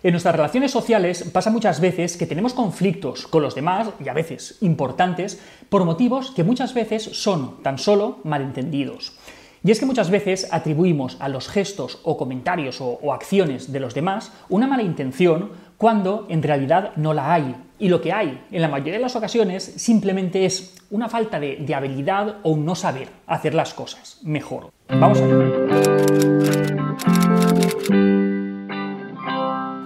En nuestras relaciones sociales pasa muchas veces que tenemos conflictos con los demás, y a veces importantes, por motivos que muchas veces son tan solo malentendidos. Y es que muchas veces atribuimos a los gestos o comentarios o, acciones de los demás una mala intención cuando en realidad no la hay. Y lo que hay en la mayoría de las ocasiones simplemente es una falta de, de habilidad o un no saber hacer las cosas mejor. Vamos allá.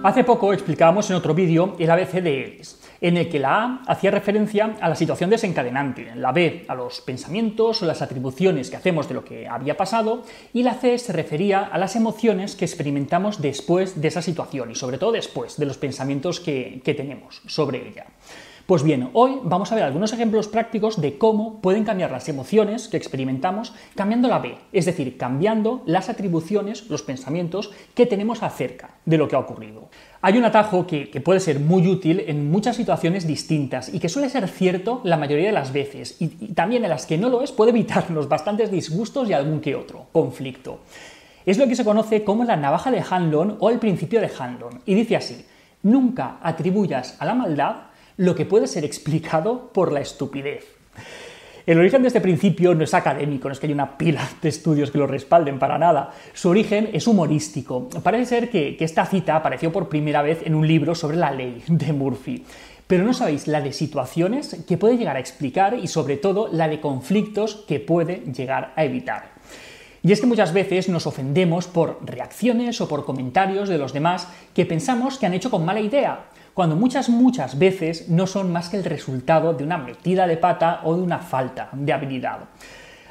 Hace poco explicábamos en otro vídeo el ABC de Ellis, en el que la A hacía referencia a la situación desencadenante, la B a los pensamientos o las atribuciones que hacemos de lo que había pasado y la C se refería a las emociones que experimentamos después de esa situación y sobre todo después de los pensamientos que, que tenemos sobre ella. Pues bien, hoy vamos a ver algunos ejemplos prácticos de cómo pueden cambiar las emociones que experimentamos cambiando la B, es decir, cambiando las atribuciones, los pensamientos que tenemos acerca de lo que ha ocurrido. Hay un atajo que, puede ser muy útil en muchas situaciones distintas y que suele ser cierto la mayoría de las veces y, y también en las que no lo es puede evitarnos bastantes disgustos y algún que otro conflicto. Es lo que se conoce como la navaja de Hanlon o el principio de Hanlon y dice así, nunca atribuyas a la maldad lo que puede ser explicado por la estupidez. El origen de este principio no es académico, no es que haya una pila de estudios que lo respalden para nada. Su origen es humorístico. Parece ser que, que, esta cita apareció por primera vez en un libro sobre la ley de Murphy. Pero no sabéis la de situaciones que puede llegar a explicar y sobre todo la de conflictos que puede llegar a evitar. Y es que muchas veces nos ofendemos por reacciones o por comentarios de los demás que pensamos que han hecho con mala idea cuando muchas, muchas veces no son más que el resultado de una metida de pata o de una falta de habilidad.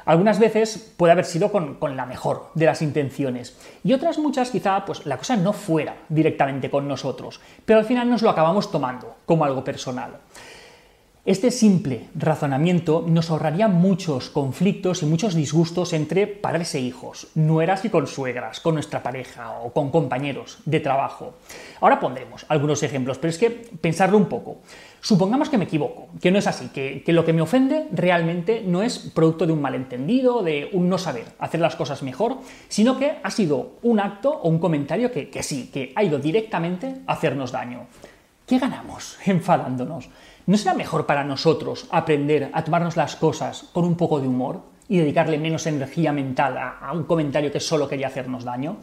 Algunas veces puede haber sido con, con, la mejor de las intenciones y otras muchas quizá pues la cosa no fuera directamente con nosotros, pero al final nos lo acabamos tomando como algo personal. Este simple razonamiento nos ahorraría muchos conflictos y muchos disgustos entre padres e hijos, nueras y consuegras, con nuestra pareja o con compañeros de trabajo. Ahora pondremos algunos ejemplos, pero es que pensarlo un poco. Supongamos que me equivoco, que no es así, que, lo que me ofende realmente no es producto de un malentendido, de un no saber hacer las cosas mejor, sino que ha sido un acto o un comentario que, que sí, que ha ido directamente a hacernos daño. ¿Qué ganamos enfadándonos? ¿No será mejor para nosotros aprender a tomarnos las cosas con un poco de humor y dedicarle menos energía mental a, un comentario que solo quería hacernos daño?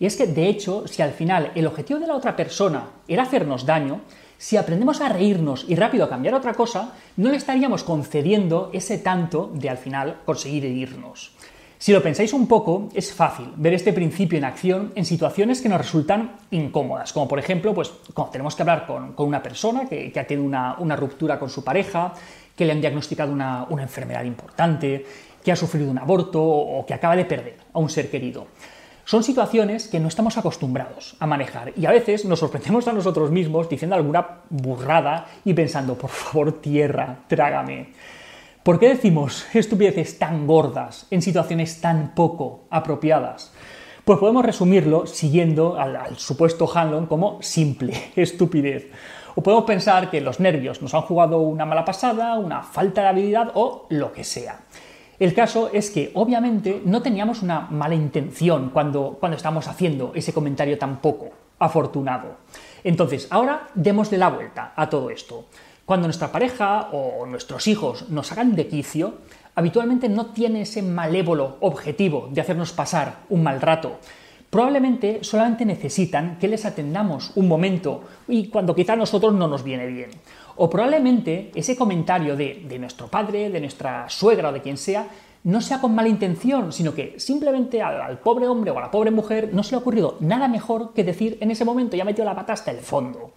Y es que, de hecho, si al final el objetivo de la otra persona era hacernos daño, si aprendemos a reírnos y rápido a cambiar otra cosa, no le estaríamos concediendo ese tanto de al final conseguir herirnos. Si lo pensáis un poco, es fácil ver este principio en acción en situaciones que nos resultan incómodas, como por ejemplo, pues cuando tenemos que hablar con, una persona que, ha tenido una, ruptura con su pareja, que le han diagnosticado una, una enfermedad importante, que ha sufrido un aborto o que acaba de perder a un ser querido. Son situaciones que no estamos acostumbrados a manejar y a veces nos sorprendemos a nosotros mismos diciendo alguna burrada y pensando, por favor, tierra, trágame. ¿Por qué decimos estupideces tan gordas en situaciones tan poco apropiadas? Pues podemos resumirlo siguiendo al, supuesto Hanlon como simple estupidez. O podemos pensar que los nervios nos han jugado una mala pasada, una falta de habilidad o lo que sea. El caso es que obviamente no teníamos una mala intención cuando, cuando estamos haciendo ese comentario tan poco afortunado. Entonces, ahora démosle la vuelta a todo esto. Cuando nuestra pareja o nuestros hijos nos hagan de quicio, habitualmente no tiene ese malévolo objetivo de hacernos pasar un mal rato. Probablemente solamente necesitan que les atendamos un momento y cuando quizá a nosotros no nos viene bien. O probablemente ese comentario de, nuestro padre, de nuestra suegra o de quien sea, no sea con mala intención, sino que simplemente al, pobre hombre o a la pobre mujer no se le ha ocurrido nada mejor que decir en ese momento ya metido la pata hasta el fondo.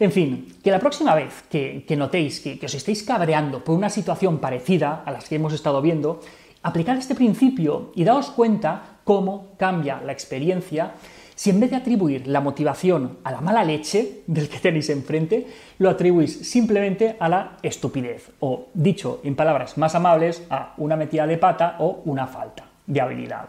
En fin, que la próxima vez que, notéis que, os estéis cabreando por una situación parecida a las que hemos estado viendo, aplicad este principio y daos cuenta cómo cambia la experiencia si en vez de atribuir la motivación a la mala leche del que tenéis enfrente, lo atribuís simplemente a la estupidez, o dicho en palabras más amables, a una metida de pata o una falta de habilidad.